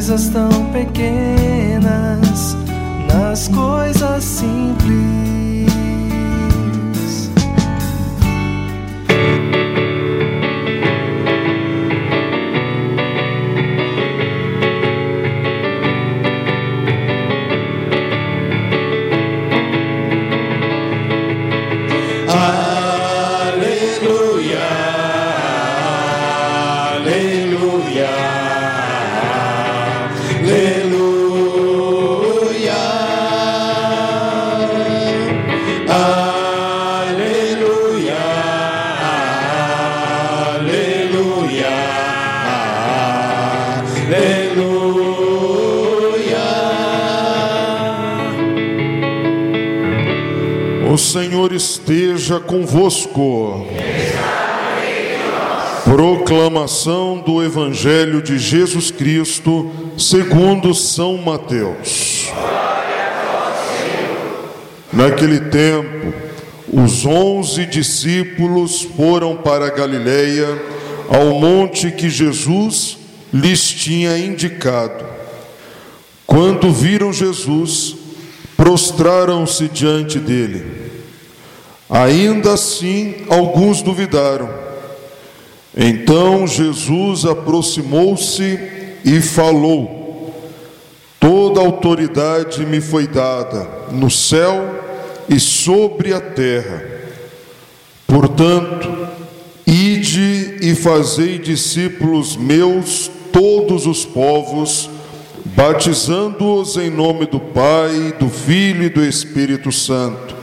coisas tão pequenas, nas coisas simples. O Senhor esteja convosco. Proclamação do Evangelho de Jesus Cristo, segundo São Mateus. Naquele tempo, os onze discípulos foram para a Galileia, ao monte que Jesus lhes tinha indicado. Quando viram Jesus, prostraram-se diante dele. Ainda assim, alguns duvidaram. Então Jesus aproximou-se e falou: Toda autoridade me foi dada no céu e sobre a terra. Portanto, ide e fazei discípulos meus todos os povos, batizando-os em nome do Pai, do Filho e do Espírito Santo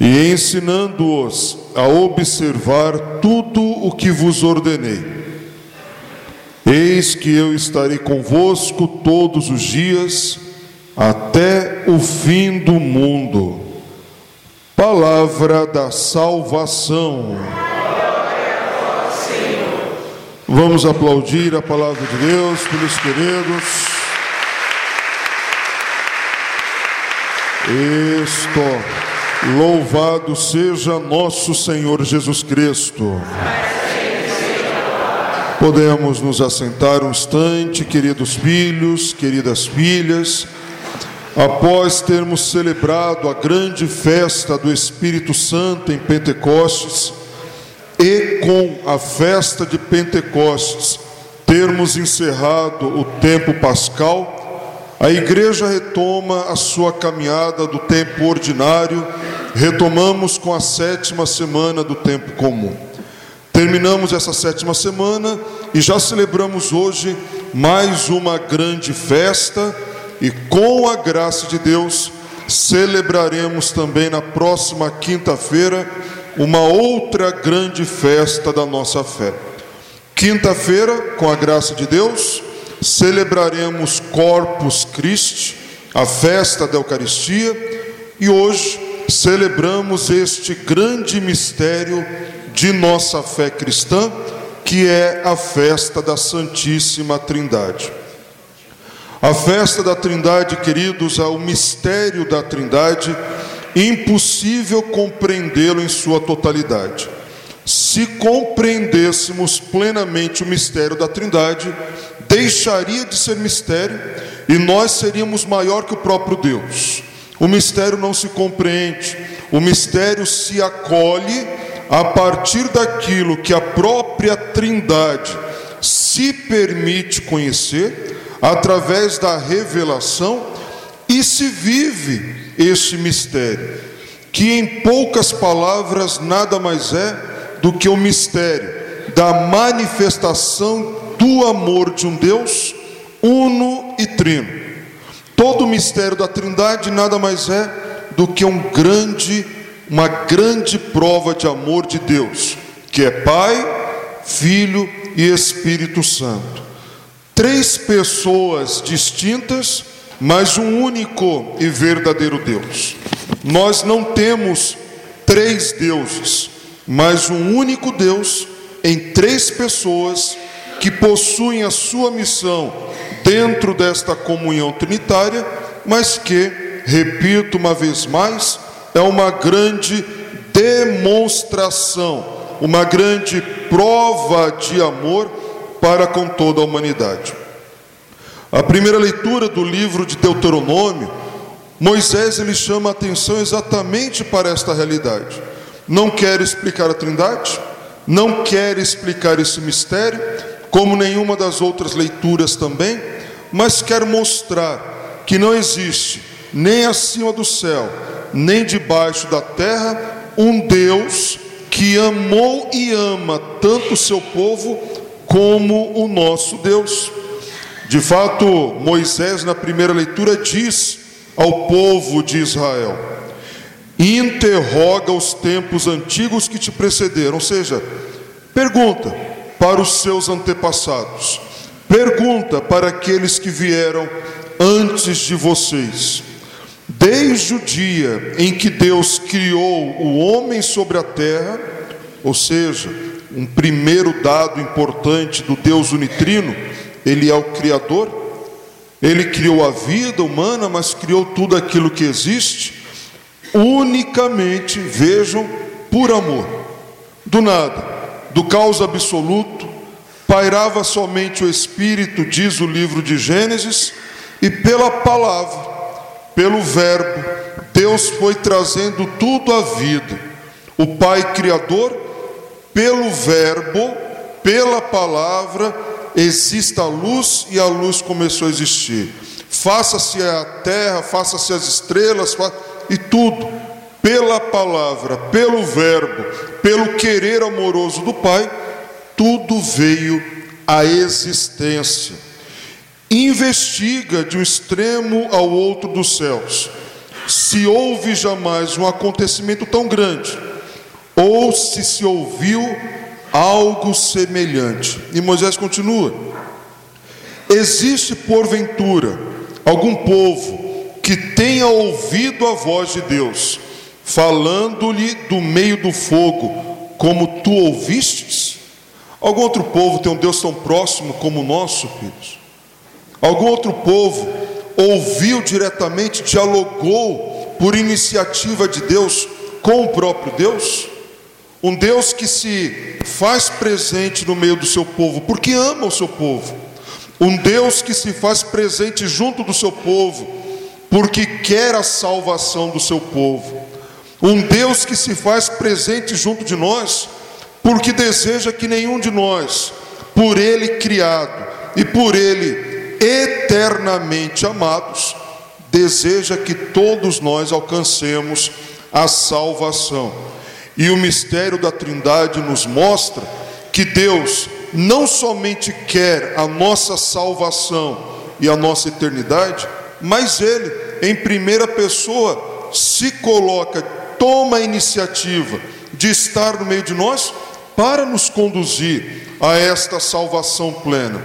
e ensinando-os a observar tudo o que vos ordenei. Eis que eu estarei convosco todos os dias, até o fim do mundo. Palavra da salvação. Vamos aplaudir a palavra de Deus pelos queridos. Isto. Louvado seja nosso Senhor Jesus Cristo. Podemos nos assentar um instante, queridos filhos, queridas filhas, após termos celebrado a grande festa do Espírito Santo em Pentecostes e com a festa de Pentecostes termos encerrado o tempo pascal, a igreja retoma a sua caminhada do tempo ordinário, retomamos com a sétima semana do tempo comum. Terminamos essa sétima semana e já celebramos hoje mais uma grande festa, e com a graça de Deus, celebraremos também na próxima quinta-feira uma outra grande festa da nossa fé. Quinta-feira, com a graça de Deus, celebraremos Corpus Christi, a festa da Eucaristia, e hoje celebramos este grande mistério de nossa fé cristã, que é a festa da Santíssima Trindade. A festa da Trindade, queridos, é o mistério da Trindade, impossível compreendê-lo em sua totalidade. Se compreendêssemos plenamente o mistério da Trindade, deixaria de ser mistério e nós seríamos maior que o próprio Deus. O mistério não se compreende, o mistério se acolhe a partir daquilo que a própria Trindade se permite conhecer através da revelação e se vive esse mistério, que em poucas palavras nada mais é do que o mistério da manifestação do amor de um Deus uno e trino. Todo o mistério da Trindade nada mais é do que um grande, uma grande prova de amor de Deus, que é Pai, Filho e Espírito Santo. três pessoas distintas, mas um único e verdadeiro Deus. Nós não temos três deuses, mas um único Deus em três pessoas que possuem a sua missão dentro desta comunhão trinitária, mas que, repito uma vez mais, é uma grande demonstração, uma grande prova de amor para com toda a humanidade. A primeira leitura do livro de Deuteronômio, Moisés ele chama a atenção exatamente para esta realidade. Não quer explicar a Trindade, não quer explicar esse mistério, como nenhuma das outras leituras também, mas quer mostrar que não existe nem acima do céu, nem debaixo da terra um Deus que amou e ama tanto o seu povo como o nosso Deus. De fato, Moisés, na primeira leitura, diz ao povo de Israel: interroga os tempos antigos que te precederam, ou seja, pergunta para os seus antepassados, pergunta para aqueles que vieram antes de vocês. Desde o dia em que Deus criou o homem sobre a terra, ou seja, um primeiro dado importante do Deus unitrino, ele é o Criador, ele criou a vida humana, mas criou tudo aquilo que existe, unicamente, vejam, por amor, do nada, do caos absoluto, pairava somente o Espírito, diz o livro de Gênesis, e pela palavra, pelo Verbo, Deus foi trazendo tudo à vida. O Pai Criador, pelo Verbo, pela palavra, existe a luz e a luz começou a existir. Faça-se a terra, faça-se as estrelas, e tudo, pela palavra, pelo Verbo, pelo querer amoroso do Pai, tudo veio à existência. Investiga de um extremo ao outro dos céus, se houve jamais um acontecimento tão grande, ou se se ouviu algo semelhante. E Moisés continua: Existe porventura algum povo que tenha ouvido a voz de Deus, falando-lhe do meio do fogo, como tu ouvistes? Algum outro povo tem um Deus tão próximo como o nosso, filhos? Algum outro povo ouviu diretamente, dialogou por iniciativa de Deus com o próprio Deus? Um Deus que se faz presente no meio do seu povo, porque ama o seu povo. Um Deus que se faz presente junto do seu povo, porque quer a salvação do seu povo. Um Deus que se faz presente junto de nós, porque deseja que nenhum de nós, por Ele criado e por Ele eternamente amados, deseja que todos nós alcancemos a salvação. E o mistério da Trindade nos mostra que Deus não somente quer a nossa salvação e a nossa eternidade, mas Ele, em primeira pessoa, se coloca, toma a iniciativa de estar no meio de nós para nos conduzir a esta salvação plena.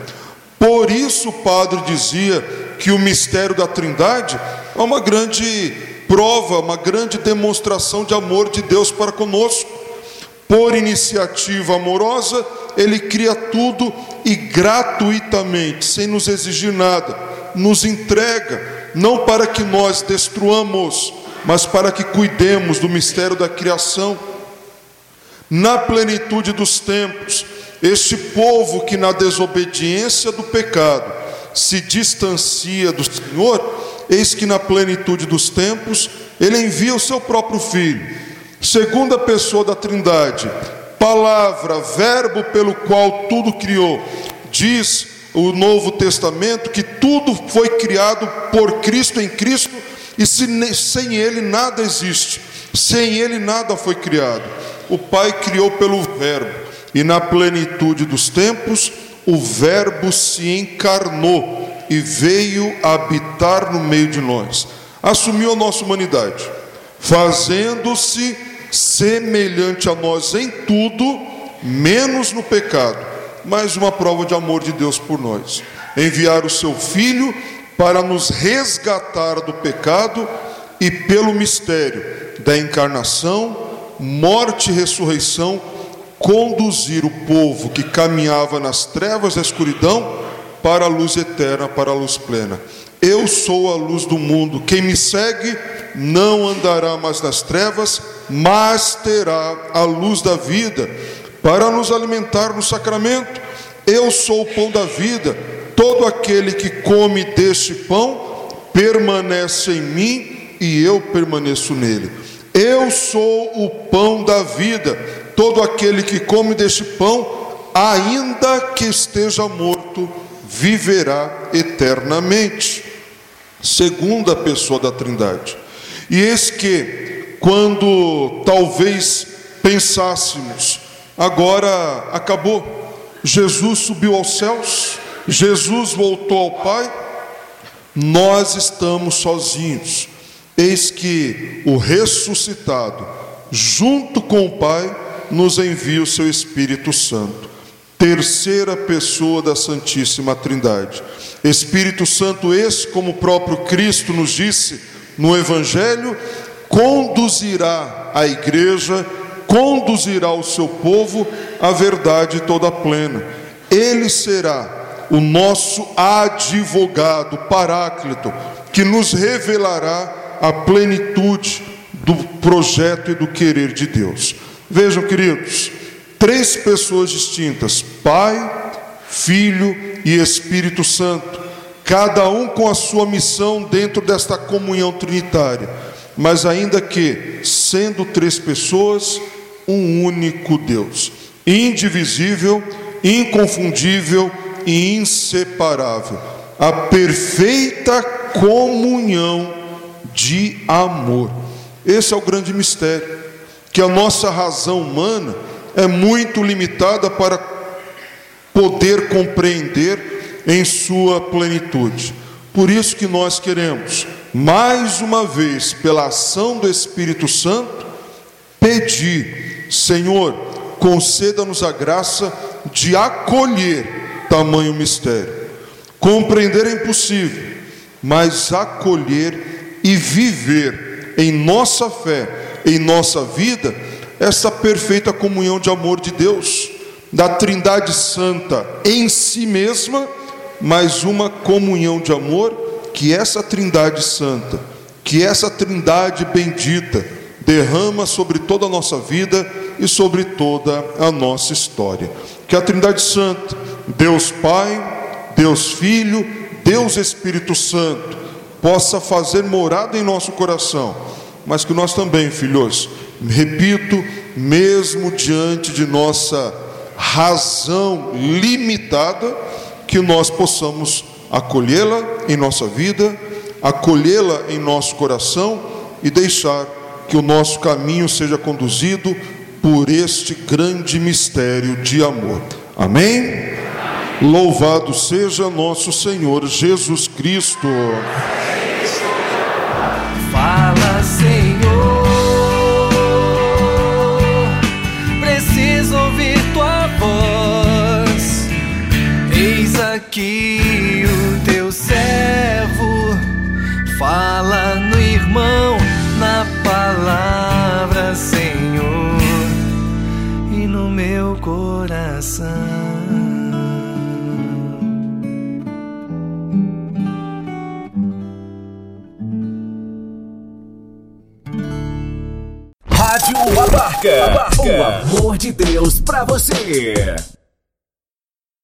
Por isso o padre dizia que o mistério da Trindade é uma grande prova, uma grande demonstração de amor de Deus para conosco. Por iniciativa amorosa, ele cria tudo e gratuitamente, sem nos exigir nada, nos entrega, não para que nós destruamos, mas para que cuidemos do mistério da criação. Na plenitude dos tempos, este povo que na desobediência do pecado se distancia do Senhor, eis que na plenitude dos tempos ele envia o seu próprio filho, segunda pessoa da Trindade, palavra, verbo pelo qual tudo criou. Diz o Novo Testamento que tudo foi criado por Cristo em Cristo e sem ele nada existe. Sem ele nada foi criado. O Pai criou pelo verbo e na plenitude dos tempos, o Verbo se encarnou e veio habitar no meio de nós. Assumiu a nossa humanidade, fazendo-se semelhante a nós em tudo, menos no pecado, mas uma prova de amor de Deus por nós. enviar o seu Filho para nos resgatar do pecado e pelo mistério da encarnação, morte e ressurreição, conduzir o povo que caminhava nas trevas da escuridão para a luz eterna, para a luz plena. Eu sou a luz do mundo. Quem me segue não andará mais nas trevas, mas terá a luz da vida para nos alimentar no sacramento. Eu sou o pão da vida. Todo aquele que come deste pão permanece em mim e eu permaneço nele. Eu sou o pão da vida. Todo aquele que come deste pão, ainda que esteja morto, viverá eternamente. Segunda pessoa da Trindade. E eis que, quando talvez pensássemos, agora acabou, Jesus subiu aos céus, Jesus voltou ao Pai, nós estamos sozinhos. Eis que o ressuscitado, junto com o Pai, nos envia o seu Espírito Santo. Terceira pessoa da Santíssima Trindade. Espírito Santo, esse, como o próprio Cristo nos disse no Evangelho, conduzirá a igreja, conduzirá o seu povo à verdade toda plena. Ele será o nosso advogado, paráclito, que nos revelará a plenitude do projeto e do querer de Deus. Vejam, queridos, três pessoas distintas: Pai, Filho e Espírito Santo, cada um com a sua missão dentro desta comunhão trinitária, mas ainda que, sendo três pessoas, um único Deus, indivisível, inconfundível e inseparável. A perfeita comunhão de amor. Esse é o grande mistério, que a nossa razão humana é muito limitada para poder compreender em sua plenitude. Por isso que nós queremos, mais uma vez, pela ação do Espírito Santo, pedir, Senhor, conceda-nos a graça de acolher tamanho mistério. Compreender é impossível, mas acolher e viver em nossa fé, em nossa vida, essa perfeita comunhão de amor de Deus, da Trindade Santa em si mesma, mas uma comunhão de amor que essa Trindade Santa, que essa Trindade bendita derrama sobre toda a nossa vida e sobre toda a nossa história. Que a Trindade Santa, Deus Pai, Deus Filho, Deus Espírito Santo, possa fazer morada em nosso coração, mas que nós também, filhos, repito, mesmo diante de nossa razão limitada, que nós possamos acolhê-la em nossa vida, acolhê-la em nosso coração e deixar que o nosso caminho seja conduzido por este grande mistério de amor. Amém? Louvado seja nosso Senhor Jesus Cristo. Rádio